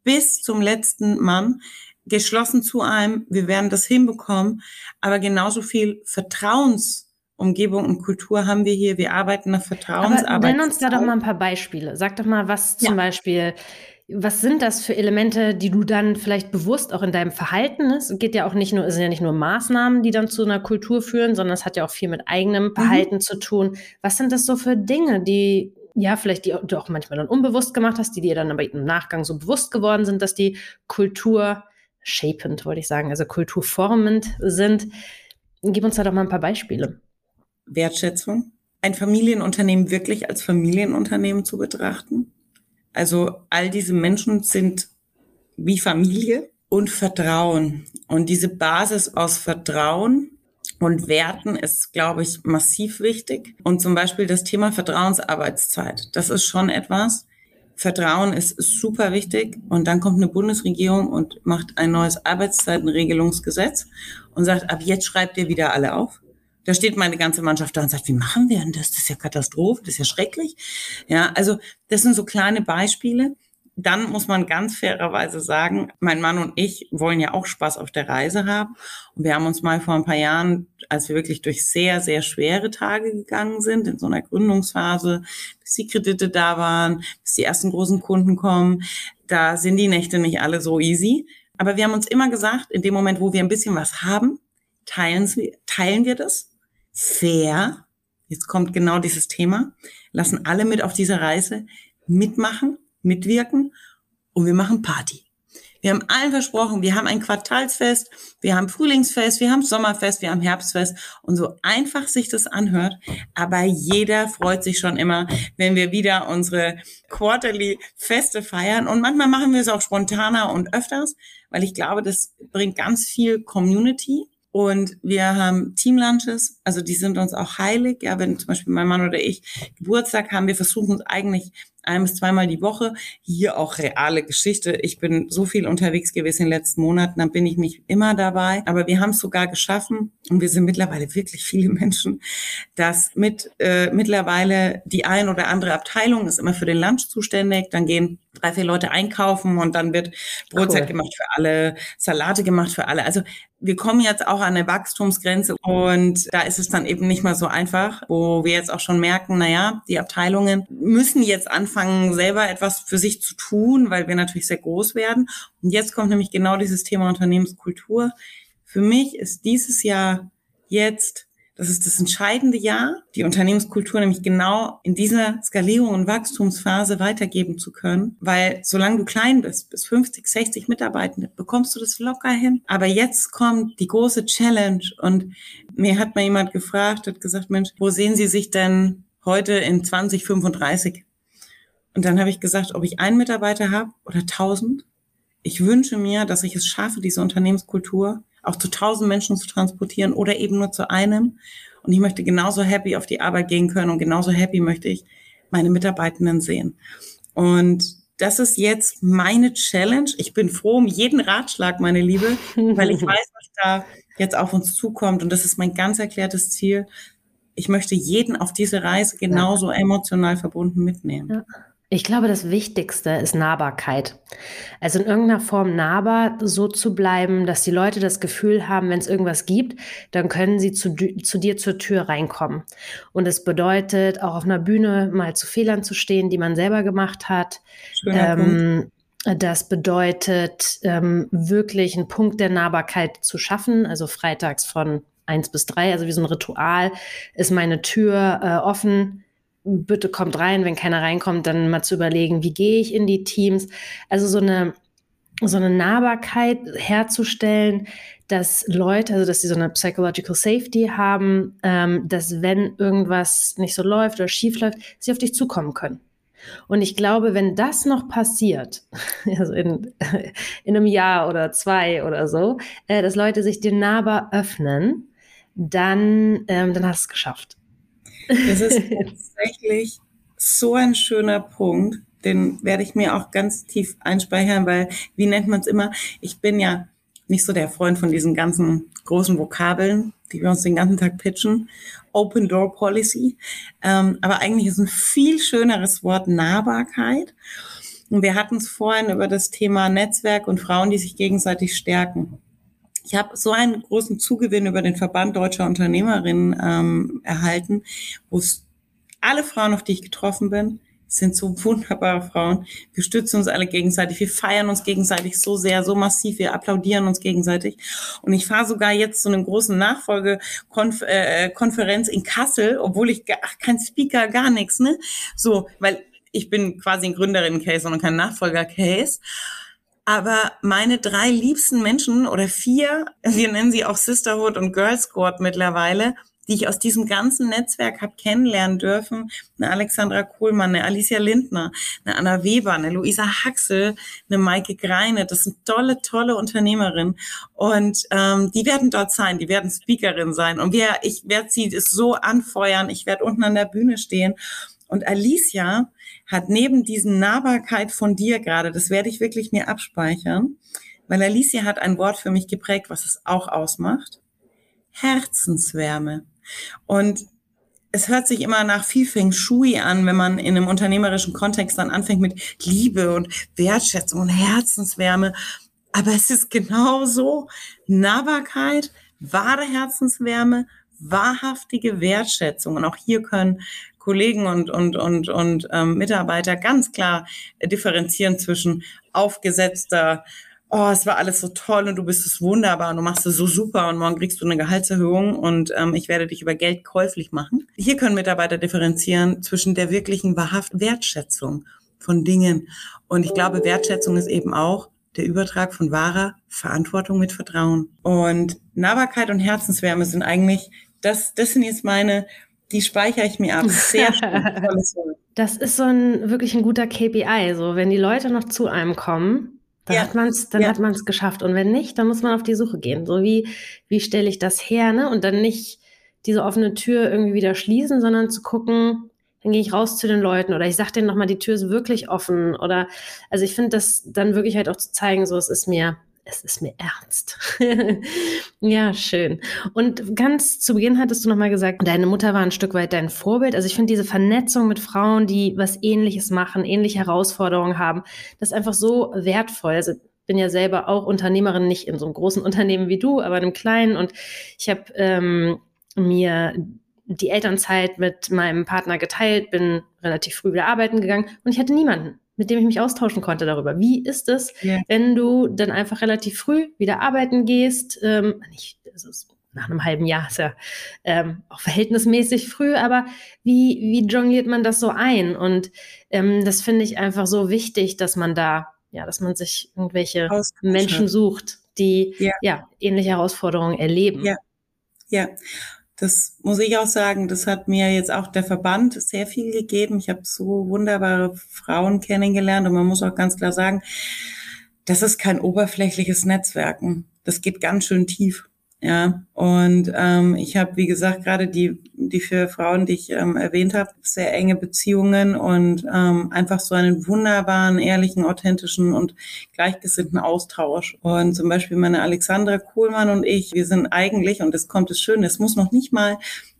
bis zum letzten Mann geschlossen zu einem. Wir werden das hinbekommen. Aber genauso viel Vertrauensumgebung und Kultur haben wir hier. Wir arbeiten nach Vertrauensarbeit. Nenn uns da doch mal ein paar Beispiele. Sag doch mal, was zum ja. Beispiel was sind das für Elemente, die du dann vielleicht bewusst auch in deinem Verhalten ist? Es geht ja auch nicht nur, es sind ja nicht nur Maßnahmen, die dann zu einer Kultur führen, sondern es hat ja auch viel mit eigenem mhm. Verhalten mhm. zu tun. Was sind das so für Dinge, die ja, vielleicht die du auch manchmal dann unbewusst gemacht hast, die dir dann aber im Nachgang so bewusst geworden sind, dass die Kultur shapend, wollte ich sagen, also kulturformend sind. Gib uns da doch mal ein paar Beispiele. Wertschätzung. Ein Familienunternehmen wirklich als Familienunternehmen zu betrachten Also all diese Menschen sind wie Familie und Vertrauen. Und diese Basis aus Vertrauen und Werten ist, glaube ich, massiv wichtig. Und zum Beispiel das Thema Vertrauensarbeitszeit. Das ist schon etwas. Vertrauen ist super wichtig. Und dann kommt eine Bundesregierung und macht ein neues Arbeitszeitenregelungsgesetz und sagt, ab jetzt schreibt ihr wieder alle auf. Da steht meine ganze Mannschaft da und sagt, wie machen wir denn das? Das ist ja Katastrophe, das ist ja schrecklich. Ja, also das sind so kleine Beispiele. Dann muss man ganz fairerweise sagen, mein Mann und ich wollen ja auch Spaß auf der Reise haben. Und wir haben uns mal vor ein paar Jahren, als wir wirklich durch sehr, sehr schwere Tage gegangen sind, in so einer Gründungsphase, bis die Kredite da waren, bis die ersten großen Kunden kommen, da sind die Nächte nicht alle so easy. Aber wir haben uns immer gesagt, in dem Moment, wo wir ein bisschen was haben, teilen, teilen wir das fair. Jetzt kommt genau dieses Thema. Lassen alle mit auf dieser Reise mitmachen mitwirken und wir machen Party. Wir haben allen versprochen, wir haben ein Quartalsfest, wir haben Frühlingsfest, wir haben Sommerfest, wir haben Herbstfest und so einfach sich das anhört. Aber jeder freut sich schon immer, wenn wir wieder unsere Quarterly Feste feiern. Und manchmal machen wir es auch spontaner und öfters, weil ich glaube, das bringt ganz viel Community. Und wir haben Teamlunches, also die sind uns auch heilig. Ja, wenn zum Beispiel mein Mann oder ich Geburtstag haben, wir versuchen uns eigentlich ein bis zweimal die Woche. Hier auch reale Geschichte. Ich bin so viel unterwegs gewesen in den letzten Monaten, dann bin ich nicht immer dabei. Aber wir haben es sogar geschaffen und wir sind mittlerweile wirklich viele Menschen, dass mit äh, mittlerweile die ein oder andere Abteilung ist immer für den Lunch zuständig. Dann gehen drei, vier Leute einkaufen und dann wird Brotzeit cool. gemacht für alle, Salate gemacht für alle. Also wir kommen jetzt auch an eine Wachstumsgrenze und da ist es dann eben nicht mehr so einfach, wo wir jetzt auch schon merken, naja, die Abteilungen müssen jetzt anfangen, selber etwas für sich zu tun, weil wir natürlich sehr groß werden. Und jetzt kommt nämlich genau dieses Thema Unternehmenskultur. Für mich ist dieses Jahr jetzt das ist das entscheidende Jahr, die Unternehmenskultur nämlich genau in dieser Skalierung und Wachstumsphase weitergeben zu können. Weil solange du klein bist, bis 50, 60 Mitarbeitende, bekommst du das locker hin. Aber jetzt kommt die große Challenge und mir hat mal jemand gefragt, hat gesagt, Mensch, wo sehen Sie sich denn heute in 2035? Und dann habe ich gesagt, ob ich einen Mitarbeiter habe oder tausend. Ich wünsche mir, dass ich es schaffe, diese Unternehmenskultur auch zu tausend Menschen zu transportieren oder eben nur zu einem. Und ich möchte genauso happy auf die Arbeit gehen können und genauso happy möchte ich meine Mitarbeitenden sehen. Und das ist jetzt meine Challenge. Ich bin froh um jeden Ratschlag, meine Liebe, weil ich weiß, was da jetzt auf uns zukommt. Und das ist mein ganz erklärtes Ziel. Ich möchte jeden auf diese Reise genauso emotional verbunden mitnehmen. Ja. Ich glaube, das Wichtigste ist Nahbarkeit. Also in irgendeiner Form nahbar so zu bleiben, dass die Leute das Gefühl haben, wenn es irgendwas gibt, dann können sie zu, zu dir zur Tür reinkommen. Und es bedeutet, auch auf einer Bühne mal zu Fehlern zu stehen, die man selber gemacht hat. Ähm, das bedeutet, ähm, wirklich einen Punkt der Nahbarkeit zu schaffen, also freitags von eins bis drei, also wie so ein Ritual, ist meine Tür äh, offen bitte kommt rein, wenn keiner reinkommt, dann mal zu überlegen, wie gehe ich in die Teams. Also so eine, so eine Nahbarkeit herzustellen, dass Leute, also dass sie so eine Psychological Safety haben, ähm, dass wenn irgendwas nicht so läuft oder schief läuft, sie auf dich zukommen können. Und ich glaube, wenn das noch passiert, also in, in einem Jahr oder zwei oder so, äh, dass Leute sich dir nahbar öffnen, dann, ähm, dann hast du es geschafft. Das ist tatsächlich so ein schöner Punkt. Den werde ich mir auch ganz tief einspeichern, weil, wie nennt man es immer? Ich bin ja nicht so der Freund von diesen ganzen großen Vokabeln, die wir uns den ganzen Tag pitchen. Open Door Policy. Ähm, aber eigentlich ist ein viel schöneres Wort Nahbarkeit. Und wir hatten es vorhin über das Thema Netzwerk und Frauen, die sich gegenseitig stärken. Ich habe so einen großen Zugewinn über den Verband deutscher Unternehmerinnen ähm, erhalten, wo es alle Frauen, auf die ich getroffen bin, sind so wunderbare Frauen. Wir stützen uns alle gegenseitig, wir feiern uns gegenseitig so sehr, so massiv, wir applaudieren uns gegenseitig. Und ich fahre sogar jetzt zu einem großen Nachfolgekonferenz äh, in Kassel, obwohl ich ach, kein Speaker, gar nichts, ne? So, weil ich bin quasi ein Gründerin-Case und kein Nachfolger-Case. Aber meine drei liebsten Menschen oder vier, wir nennen sie auch Sisterhood und Girl Squad mittlerweile, die ich aus diesem ganzen Netzwerk habe kennenlernen dürfen. Eine Alexandra Kohlmann, eine Alicia Lindner, eine Anna Weber, eine Luisa Haxel, eine Maike Greine. Das sind tolle, tolle Unternehmerinnen. Und ähm, die werden dort sein, die werden Speakerin sein. Und wir, ich werde sie so anfeuern. Ich werde unten an der Bühne stehen. Und Alicia hat neben diesen Nahbarkeit von dir gerade, das werde ich wirklich mir abspeichern, weil Alicia hat ein Wort für mich geprägt, was es auch ausmacht. Herzenswärme. Und es hört sich immer nach viel Feng Shui an, wenn man in einem unternehmerischen Kontext dann anfängt mit Liebe und Wertschätzung und Herzenswärme. Aber es ist genauso Nahbarkeit, wahre Herzenswärme, wahrhaftige Wertschätzung. Und auch hier können Kollegen und, und, und, und ähm, Mitarbeiter ganz klar differenzieren zwischen aufgesetzter oh, es war alles so toll und du bist es wunderbar und du machst es so super und morgen kriegst du eine Gehaltserhöhung und ähm, ich werde dich über Geld käuflich machen. Hier können Mitarbeiter differenzieren zwischen der wirklichen wahrhaft Wertschätzung von Dingen. Und ich glaube, Wertschätzung ist eben auch der Übertrag von wahrer Verantwortung mit Vertrauen. Und Nahbarkeit und Herzenswärme sind eigentlich, das, das sind jetzt meine, die speichere ich mir ab. Sehr schön. Das ist so ein wirklich ein guter KPI. So, wenn die Leute noch zu einem kommen, dann ja. hat man es, dann ja. hat man es geschafft. Und wenn nicht, dann muss man auf die Suche gehen. So wie, wie stelle ich das her, ne? Und dann nicht diese offene Tür irgendwie wieder schließen, sondern zu gucken, dann gehe ich raus zu den Leuten oder ich sage denen nochmal, die Tür ist wirklich offen. Oder also ich finde das dann wirklich halt auch zu zeigen, so es ist mir, es ist mir ernst. ja, schön. Und ganz zu Beginn hattest du nochmal gesagt, deine Mutter war ein Stück weit dein Vorbild. Also ich finde diese Vernetzung mit Frauen, die was ähnliches machen, ähnliche Herausforderungen haben, das ist einfach so wertvoll. Also bin ja selber auch Unternehmerin, nicht in so einem großen Unternehmen wie du, aber in einem kleinen. Und ich habe ähm, mir die Elternzeit mit meinem Partner geteilt, bin relativ früh wieder arbeiten gegangen und ich hatte niemanden mit dem ich mich austauschen konnte darüber. Wie ist es, yeah. wenn du dann einfach relativ früh wieder arbeiten gehst? Ähm, nicht, also nach einem halben Jahr ist ja ähm, auch verhältnismäßig früh, aber wie, wie jongliert man das so ein? Und ähm, das finde ich einfach so wichtig, dass man da, ja, dass man sich irgendwelche Menschen sucht, die yeah. ja ähnliche Herausforderungen erleben. Ja, ja. Das muss ich auch sagen, das hat mir jetzt auch der Verband sehr viel gegeben. Ich habe so wunderbare Frauen kennengelernt und man muss auch ganz klar sagen, das ist kein oberflächliches Netzwerken. Das geht ganz schön tief. Ja, und ähm, ich habe, wie gesagt, gerade die, die vier Frauen, die ich ähm, erwähnt habe, sehr enge Beziehungen und ähm, einfach so einen wunderbaren, ehrlichen, authentischen und gleichgesinnten Austausch. Und zum Beispiel meine Alexandra Kohlmann und ich, wir sind eigentlich, und das kommt das Schöne, es muss noch nicht mal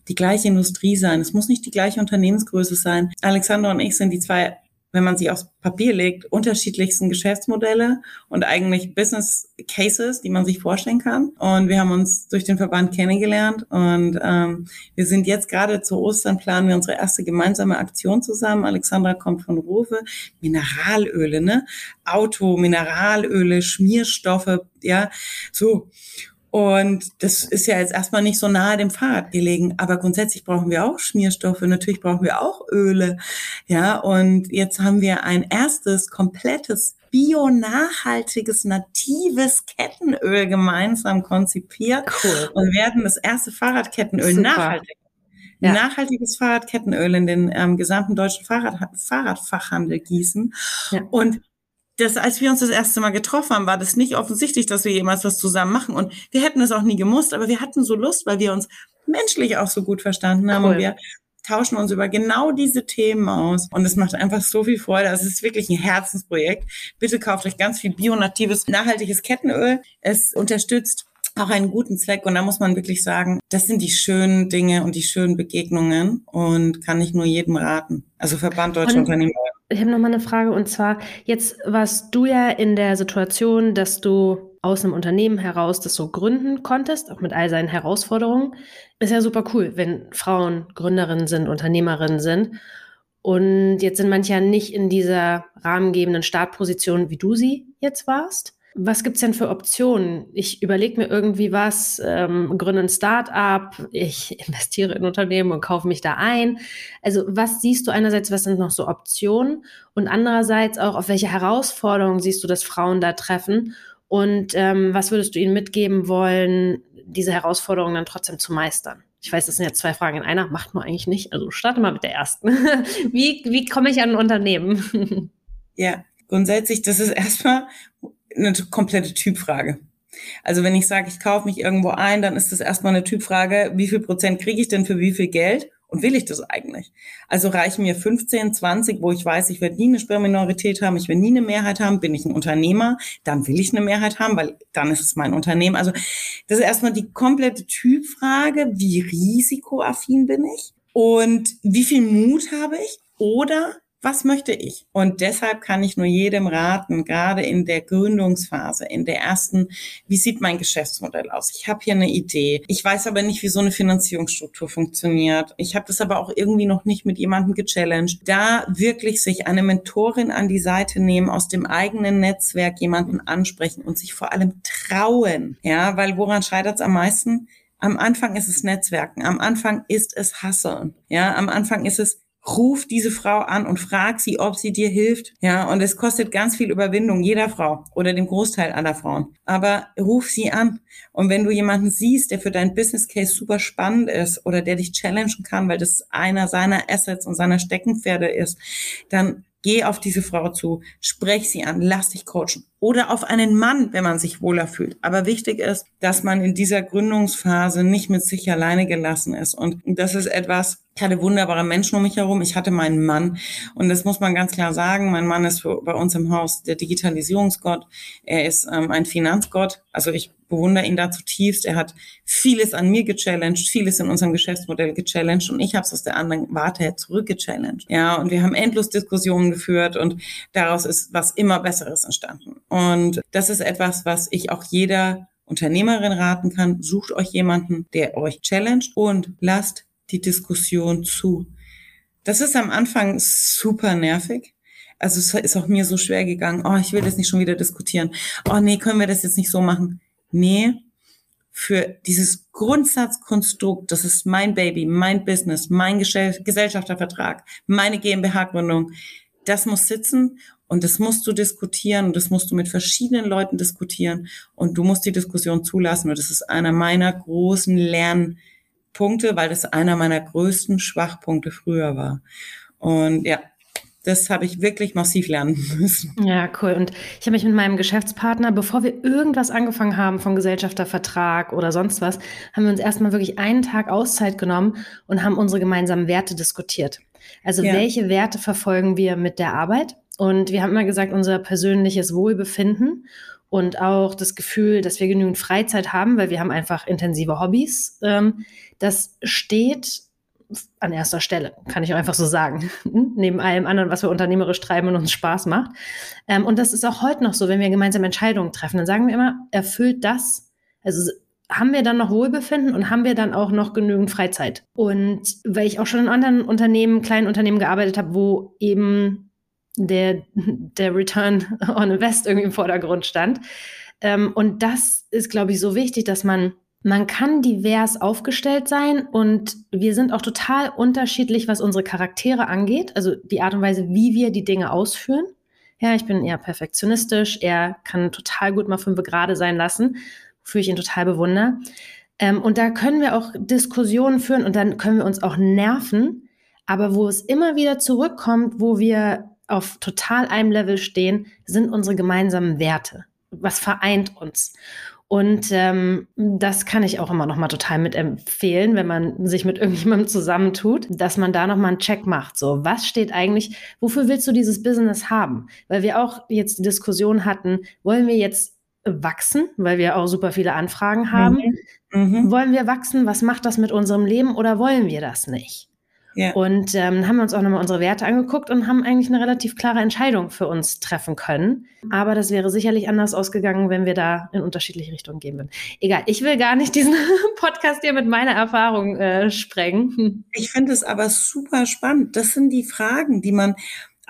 die gleiche Industrie sein, es muss nicht die gleiche Unternehmensgröße sein. Alexandra und ich sind die zwei wenn man sie aufs Papier legt, unterschiedlichsten Geschäftsmodelle und eigentlich Business Cases, die man sich vorstellen kann. Und wir haben uns durch den Verband kennengelernt und ähm, wir sind jetzt gerade zu Ostern planen wir unsere erste gemeinsame Aktion zusammen. Alexandra kommt von Rowe, Mineralöle, ne? Auto, Mineralöle, Schmierstoffe, ja, so. Und das ist ja jetzt erstmal nicht so nahe dem Fahrrad gelegen, aber grundsätzlich brauchen wir auch Schmierstoffe, natürlich brauchen wir auch Öle. Ja, und jetzt haben wir ein erstes komplettes bio-nachhaltiges, natives Kettenöl gemeinsam konzipiert cool. und werden das erste Fahrradkettenöl Super. nachhaltig ja. nachhaltiges Fahrradkettenöl in den ähm, gesamten deutschen Fahrrad, Fahrradfachhandel gießen. Ja. Und das, als wir uns das erste Mal getroffen haben, war das nicht offensichtlich, dass wir jemals was zusammen machen. Und wir hätten es auch nie gemusst, aber wir hatten so Lust, weil wir uns menschlich auch so gut verstanden haben. Cool. Und wir tauschen uns über genau diese Themen aus. Und es macht einfach so viel Freude. Es ist wirklich ein Herzensprojekt. Bitte kauft euch ganz viel bionatives, nachhaltiges Kettenöl. Es unterstützt auch einen guten Zweck. Und da muss man wirklich sagen, das sind die schönen Dinge und die schönen Begegnungen und kann ich nur jedem raten. Also Verband Deutscher Unternehmer ich habe noch mal eine Frage und zwar, jetzt warst du ja in der Situation, dass du aus einem Unternehmen heraus das so gründen konntest, auch mit all seinen Herausforderungen. Ist ja super cool, wenn Frauen Gründerinnen sind, Unternehmerinnen sind. Und jetzt sind manche ja nicht in dieser rahmengebenden Startposition, wie du sie jetzt warst. Was gibt's denn für Optionen? Ich überlege mir irgendwie was, ähm, gründe ein Start-up, ich investiere in Unternehmen und kaufe mich da ein. Also was siehst du einerseits, was sind noch so Optionen und andererseits auch, auf welche Herausforderungen siehst du, dass Frauen da treffen und ähm, was würdest du ihnen mitgeben wollen, diese Herausforderungen dann trotzdem zu meistern? Ich weiß, das sind jetzt zwei Fragen in einer, macht man eigentlich nicht. Also starte mal mit der ersten. wie, wie komme ich an ein Unternehmen? ja, grundsätzlich, das ist erstmal eine komplette Typfrage. Also wenn ich sage, ich kaufe mich irgendwo ein, dann ist das erstmal eine Typfrage, wie viel Prozent kriege ich denn für wie viel Geld? Und will ich das eigentlich? Also reichen mir 15, 20, wo ich weiß, ich werde nie eine Sperrminorität haben, ich werde nie eine Mehrheit haben, bin ich ein Unternehmer, dann will ich eine Mehrheit haben, weil dann ist es mein Unternehmen. Also das ist erstmal die komplette Typfrage, wie risikoaffin bin ich und wie viel Mut habe ich oder was möchte ich? Und deshalb kann ich nur jedem raten, gerade in der Gründungsphase, in der ersten, wie sieht mein Geschäftsmodell aus? Ich habe hier eine Idee. Ich weiß aber nicht, wie so eine Finanzierungsstruktur funktioniert. Ich habe das aber auch irgendwie noch nicht mit jemandem gechallenged. Da wirklich sich eine Mentorin an die Seite nehmen, aus dem eigenen Netzwerk jemanden ansprechen und sich vor allem trauen. Ja, weil woran scheitert es am meisten? Am Anfang ist es Netzwerken, am Anfang ist es Hasseln. Ja, am Anfang ist es ruf diese Frau an und frag sie, ob sie dir hilft. Ja, und es kostet ganz viel Überwindung jeder Frau oder dem Großteil aller Frauen. Aber ruf sie an. Und wenn du jemanden siehst, der für dein Business Case super spannend ist oder der dich challengen kann, weil das einer seiner Assets und seiner Steckenpferde ist, dann geh auf diese Frau zu, sprech sie an, lass dich coachen. Oder auf einen Mann, wenn man sich wohler fühlt. Aber wichtig ist, dass man in dieser Gründungsphase nicht mit sich alleine gelassen ist. Und das ist etwas, ich hatte wunderbare Menschen um mich herum. Ich hatte meinen Mann. Und das muss man ganz klar sagen. Mein Mann ist bei uns im Haus der Digitalisierungsgott. Er ist ähm, ein Finanzgott. Also ich bewundere ihn da zutiefst. Er hat vieles an mir gechallenged, vieles in unserem Geschäftsmodell gechallenged und ich habe es aus der anderen Warte her zurückgechallenged. Ja, und wir haben endlos Diskussionen geführt und daraus ist was immer Besseres entstanden. Und das ist etwas, was ich auch jeder Unternehmerin raten kann. Sucht euch jemanden, der euch challenged und lasst die Diskussion zu. Das ist am Anfang super nervig. Also es ist auch mir so schwer gegangen. Oh, ich will das nicht schon wieder diskutieren. Oh nee, können wir das jetzt nicht so machen? Nee, für dieses Grundsatzkonstrukt, das ist mein Baby, mein Business, mein Gesellschaftervertrag, meine GmbH-Gründung, das muss sitzen und das musst du diskutieren und das musst du mit verschiedenen Leuten diskutieren und du musst die Diskussion zulassen und das ist einer meiner großen Lern Punkte, weil das einer meiner größten Schwachpunkte früher war. Und ja, das habe ich wirklich massiv lernen müssen. Ja, cool. Und ich habe mich mit meinem Geschäftspartner, bevor wir irgendwas angefangen haben vom Gesellschaftervertrag oder sonst was, haben wir uns erstmal wirklich einen Tag Auszeit genommen und haben unsere gemeinsamen Werte diskutiert. Also ja. welche Werte verfolgen wir mit der Arbeit? Und wir haben immer gesagt, unser persönliches Wohlbefinden und auch das Gefühl, dass wir genügend Freizeit haben, weil wir haben einfach intensive Hobbys. Ähm, das steht an erster Stelle, kann ich einfach so sagen, neben allem anderen, was wir unternehmerisch treiben und uns Spaß macht. Ähm, und das ist auch heute noch so, wenn wir gemeinsam Entscheidungen treffen, dann sagen wir immer, erfüllt das, also haben wir dann noch Wohlbefinden und haben wir dann auch noch genügend Freizeit? Und weil ich auch schon in anderen Unternehmen, kleinen Unternehmen gearbeitet habe, wo eben der, der Return on Invest irgendwie im Vordergrund stand. Ähm, und das ist, glaube ich, so wichtig, dass man, man kann divers aufgestellt sein und wir sind auch total unterschiedlich, was unsere Charaktere angeht, also die Art und Weise, wie wir die Dinge ausführen. Ja, ich bin eher perfektionistisch, er kann total gut mal fünf gerade sein lassen, wofür ich ihn total bewundere. Ähm, und da können wir auch Diskussionen führen und dann können wir uns auch nerven. Aber wo es immer wieder zurückkommt, wo wir auf total einem Level stehen, sind unsere gemeinsamen Werte. Was vereint uns? Und ähm, das kann ich auch immer noch mal total mitempfehlen, wenn man sich mit irgendjemandem zusammentut, dass man da noch mal einen Check macht. So, was steht eigentlich? Wofür willst du dieses Business haben? Weil wir auch jetzt die Diskussion hatten, wollen wir jetzt wachsen, weil wir auch super viele Anfragen haben? Mhm. Mhm. Wollen wir wachsen? Was macht das mit unserem Leben oder wollen wir das nicht? Ja. Und ähm, haben wir uns auch nochmal unsere Werte angeguckt und haben eigentlich eine relativ klare Entscheidung für uns treffen können. Aber das wäre sicherlich anders ausgegangen, wenn wir da in unterschiedliche Richtungen gehen würden. Egal, ich will gar nicht diesen Podcast hier mit meiner Erfahrung äh, sprengen. Ich finde es aber super spannend. Das sind die Fragen, die man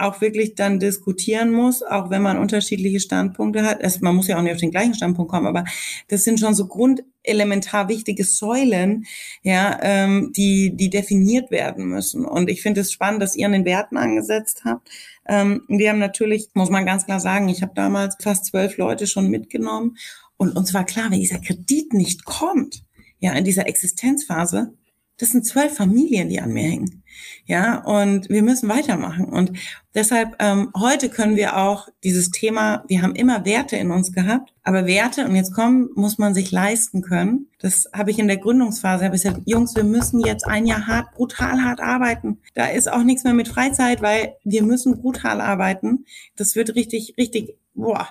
auch wirklich dann diskutieren muss, auch wenn man unterschiedliche Standpunkte hat. Es, man muss ja auch nicht auf den gleichen Standpunkt kommen, aber das sind schon so grundelementar wichtige Säulen, ja, ähm, die, die definiert werden müssen. Und ich finde es spannend, dass ihr an den Werten angesetzt habt. Ähm, wir haben natürlich, muss man ganz klar sagen, ich habe damals fast zwölf Leute schon mitgenommen und uns war klar, wenn dieser Kredit nicht kommt, ja, in dieser Existenzphase, das sind zwölf Familien, die an mir hängen. Ja, und wir müssen weitermachen. Und deshalb, ähm, heute können wir auch dieses Thema, wir haben immer Werte in uns gehabt, aber Werte, und jetzt kommen, muss man sich leisten können. Das habe ich in der Gründungsphase, habe ich gesagt, Jungs, wir müssen jetzt ein Jahr hart, brutal hart arbeiten. Da ist auch nichts mehr mit Freizeit, weil wir müssen brutal arbeiten. Das wird richtig, richtig, boah.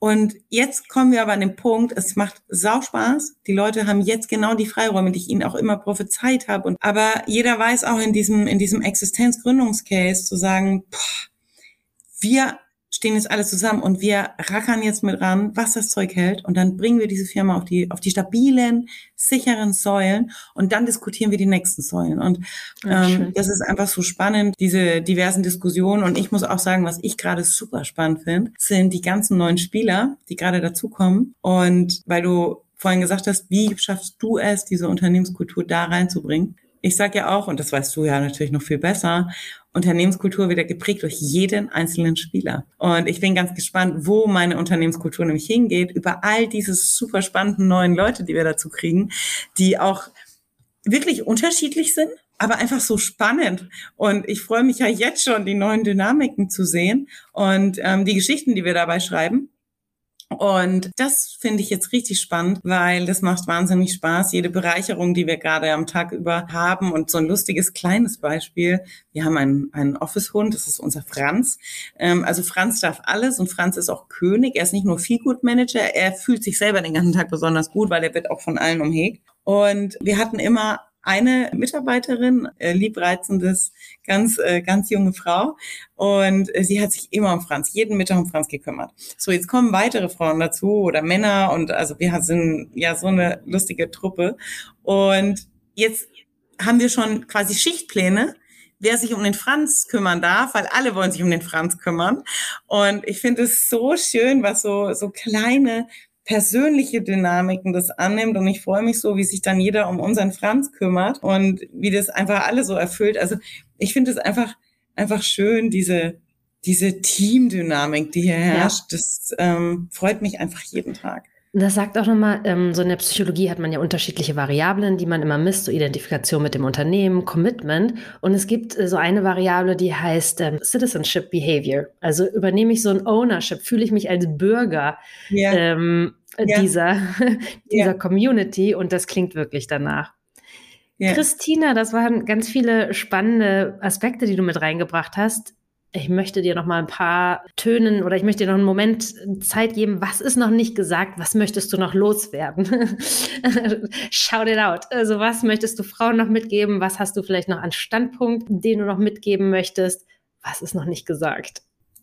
Und jetzt kommen wir aber an den Punkt, es macht sau Spaß. Die Leute haben jetzt genau die Freiräume, die ich ihnen auch immer prophezeit habe. Und, aber jeder weiß auch in diesem, in diesem Existenzgründungscase zu sagen, boah, wir stehen jetzt alle zusammen und wir rackern jetzt mit ran, was das Zeug hält und dann bringen wir diese Firma auf die, auf die stabilen, sicheren Säulen und dann diskutieren wir die nächsten Säulen. Und ähm, das ist einfach so spannend, diese diversen Diskussionen. Und ich muss auch sagen, was ich gerade super spannend finde, sind die ganzen neuen Spieler, die gerade dazukommen. Und weil du vorhin gesagt hast, wie schaffst du es, diese Unternehmenskultur da reinzubringen? Ich sage ja auch, und das weißt du ja natürlich noch viel besser, Unternehmenskultur wieder geprägt durch jeden einzelnen Spieler. Und ich bin ganz gespannt, wo meine Unternehmenskultur nämlich hingeht, über all diese super spannenden neuen Leute, die wir dazu kriegen, die auch wirklich unterschiedlich sind, aber einfach so spannend. Und ich freue mich ja jetzt schon, die neuen Dynamiken zu sehen und ähm, die Geschichten, die wir dabei schreiben. Und das finde ich jetzt richtig spannend, weil das macht wahnsinnig Spaß. Jede Bereicherung, die wir gerade am Tag über haben und so ein lustiges kleines Beispiel. Wir haben einen, einen Office-Hund, das ist unser Franz. Ähm, also Franz darf alles und Franz ist auch König. Er ist nicht nur Feel-Good-Manager, er fühlt sich selber den ganzen Tag besonders gut, weil er wird auch von allen umhegt. Und wir hatten immer eine Mitarbeiterin, äh, liebreizendes, ganz, äh, ganz junge Frau. Und äh, sie hat sich immer um Franz, jeden Mittag um Franz gekümmert. So, jetzt kommen weitere Frauen dazu oder Männer und also wir sind ja so eine lustige Truppe. Und jetzt haben wir schon quasi Schichtpläne, wer sich um den Franz kümmern darf, weil alle wollen sich um den Franz kümmern. Und ich finde es so schön, was so, so kleine persönliche Dynamiken das annimmt. Und ich freue mich so, wie sich dann jeder um unseren Franz kümmert und wie das einfach alle so erfüllt. Also ich finde es einfach, einfach schön, diese, diese Teamdynamik, die hier herrscht. Ja. Das ähm, freut mich einfach jeden Tag. Das sagt auch nochmal, ähm, so in der Psychologie hat man ja unterschiedliche Variablen, die man immer misst, so Identifikation mit dem Unternehmen, Commitment. Und es gibt äh, so eine Variable, die heißt ähm, Citizenship Behavior. Also übernehme ich so ein Ownership, fühle ich mich als Bürger yeah. ähm, yeah. dieser, dieser yeah. Community und das klingt wirklich danach. Christina, das waren ganz viele spannende Aspekte, die du mit reingebracht hast ich möchte dir noch mal ein paar Tönen oder ich möchte dir noch einen Moment Zeit geben. Was ist noch nicht gesagt? Was möchtest du noch loswerden? Shout it out. Also was möchtest du Frauen noch mitgeben? Was hast du vielleicht noch an Standpunkt, den du noch mitgeben möchtest? Was ist noch nicht gesagt?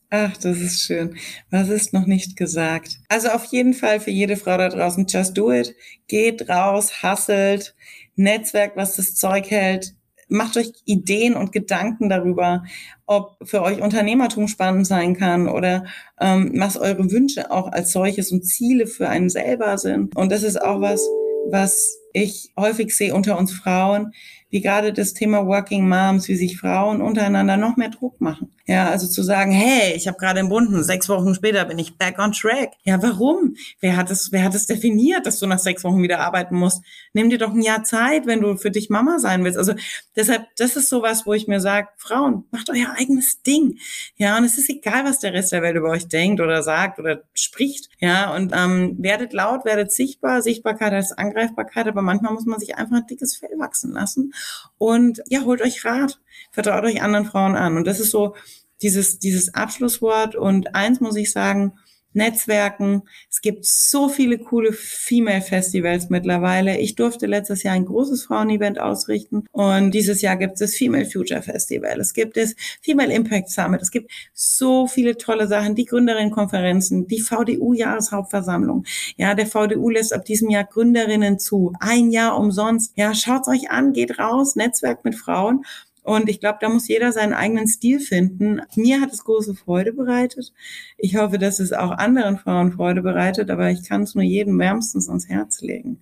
Ach, das ist schön. Was ist noch nicht gesagt? Also auf jeden Fall für jede Frau da draußen, just do it. Geht raus, hasselt, Netzwerk, was das Zeug hält, macht euch Ideen und Gedanken darüber, ob für euch Unternehmertum spannend sein kann oder ähm, was eure Wünsche auch als solches und Ziele für einen selber sind. Und das ist auch was, was ich häufig sehe unter uns Frauen, wie gerade das Thema Working Moms, wie sich Frauen untereinander noch mehr Druck machen. Ja, also zu sagen, hey, ich habe gerade einen Bunden, sechs Wochen später bin ich back on track. Ja, warum? Wer hat es, wer hat es definiert, dass du nach sechs Wochen wieder arbeiten musst? Nimm dir doch ein Jahr Zeit, wenn du für dich Mama sein willst. Also deshalb, das ist sowas, wo ich mir sage, Frauen, macht euer eigenes Ding. Ja, und es ist egal, was der Rest der Welt über euch denkt oder sagt oder spricht. Ja, und ähm, werdet laut, werdet sichtbar. Sichtbarkeit heißt Angreifbarkeit, aber manchmal muss man sich einfach ein dickes Fell wachsen lassen. Und ja, holt euch Rat, vertraut euch anderen Frauen an. Und das ist so dieses, dieses Abschlusswort. Und eins muss ich sagen, Netzwerken. Es gibt so viele coole Female Festivals mittlerweile. Ich durfte letztes Jahr ein großes Frauenevent ausrichten und dieses Jahr gibt es das Female Future Festival. Es gibt das Female Impact Summit. Es gibt so viele tolle Sachen. Die Gründerinnenkonferenzen, die VDU Jahreshauptversammlung. Ja, der VDU lässt ab diesem Jahr Gründerinnen zu. Ein Jahr umsonst. Ja, schaut's euch an, geht raus, Netzwerk mit Frauen und ich glaube, da muss jeder seinen eigenen Stil finden. Mir hat es große Freude bereitet. Ich hoffe, dass es auch anderen Frauen Freude bereitet, aber ich kann es nur jedem wärmstens ans Herz legen.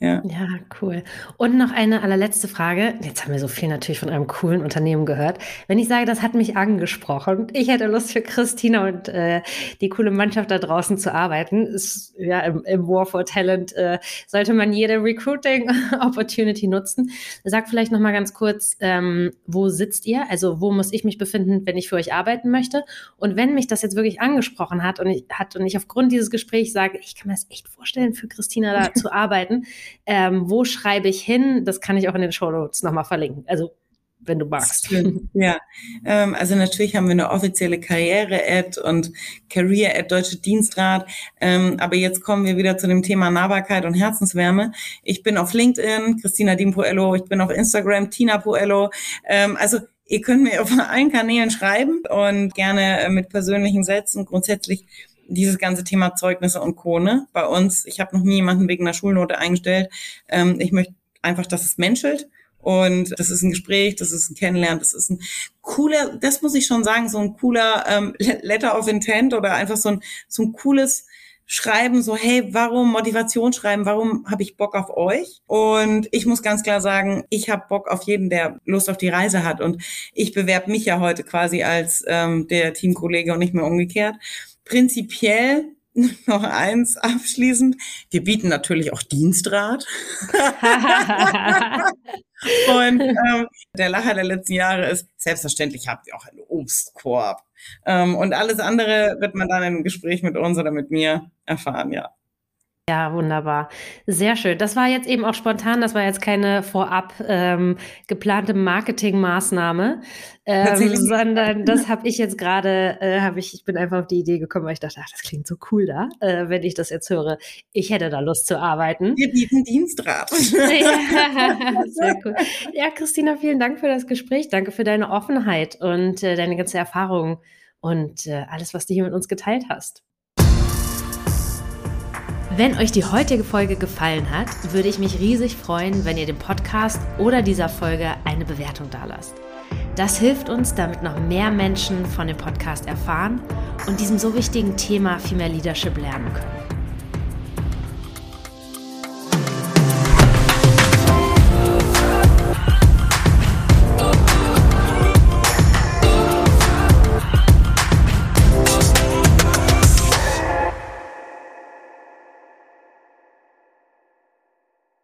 Ja. ja, cool. Und noch eine allerletzte Frage. Jetzt haben wir so viel natürlich von einem coolen Unternehmen gehört. Wenn ich sage, das hat mich angesprochen, ich hätte Lust für Christina und äh, die coole Mannschaft da draußen zu arbeiten, ist, ja, im, im War for Talent äh, sollte man jede Recruiting-Opportunity nutzen. Sag vielleicht noch mal ganz kurz, ähm, wo sitzt ihr? Also wo muss ich mich befinden, wenn ich für euch arbeiten möchte? Und wenn mich das jetzt wirklich angesprochen hat und ich, hat und ich aufgrund dieses Gesprächs sage, ich kann mir das echt vorstellen, für Christina da zu arbeiten, ähm, wo schreibe ich hin? Das kann ich auch in den Show Notes nochmal verlinken. Also wenn du magst. Ja, ähm, also natürlich haben wir eine offizielle Karriere-Ad und Career-Ad Deutsche Dienstrat. Ähm, aber jetzt kommen wir wieder zu dem Thema Nahbarkeit und Herzenswärme. Ich bin auf LinkedIn, Christina Poello. Ich bin auf Instagram, Tina Poello. Ähm, also ihr könnt mir auf allen Kanälen schreiben und gerne äh, mit persönlichen Sätzen. Grundsätzlich dieses ganze Thema Zeugnisse und Co. Ne? Bei uns, ich habe noch nie jemanden wegen einer Schulnote eingestellt. Ähm, ich möchte einfach, dass es menschelt. Und das ist ein Gespräch, das ist ein Kennenlernen, das ist ein cooler, das muss ich schon sagen, so ein cooler ähm, Letter of Intent oder einfach so ein, so ein cooles Schreiben, so hey, warum Motivation schreiben, warum habe ich Bock auf euch? Und ich muss ganz klar sagen, ich habe Bock auf jeden, der Lust auf die Reise hat. Und ich bewerbe mich ja heute quasi als ähm, der Teamkollege und nicht mehr umgekehrt prinzipiell noch eins abschließend. Wir bieten natürlich auch Dienstrat. und ähm, der Lacher der letzten Jahre ist, selbstverständlich habt ihr auch einen Obstkorb. Ähm, und alles andere wird man dann im Gespräch mit uns oder mit mir erfahren, ja. Ja, wunderbar. Sehr schön. Das war jetzt eben auch spontan, das war jetzt keine vorab ähm, geplante Marketingmaßnahme, ähm, sondern das habe ich jetzt gerade, äh, habe ich, ich bin einfach auf die Idee gekommen, weil ich dachte, ach, das klingt so cool da, äh, wenn ich das jetzt höre. Ich hätte da Lust zu arbeiten. Wir bieten Dienstrat. ja, sehr cool. Ja, Christina, vielen Dank für das Gespräch. Danke für deine Offenheit und äh, deine ganze Erfahrung und äh, alles, was du hier mit uns geteilt hast. Wenn euch die heutige Folge gefallen hat, würde ich mich riesig freuen, wenn ihr dem Podcast oder dieser Folge eine Bewertung dalasst. Das hilft uns, damit noch mehr Menschen von dem Podcast erfahren und diesem so wichtigen Thema viel mehr Leadership lernen können.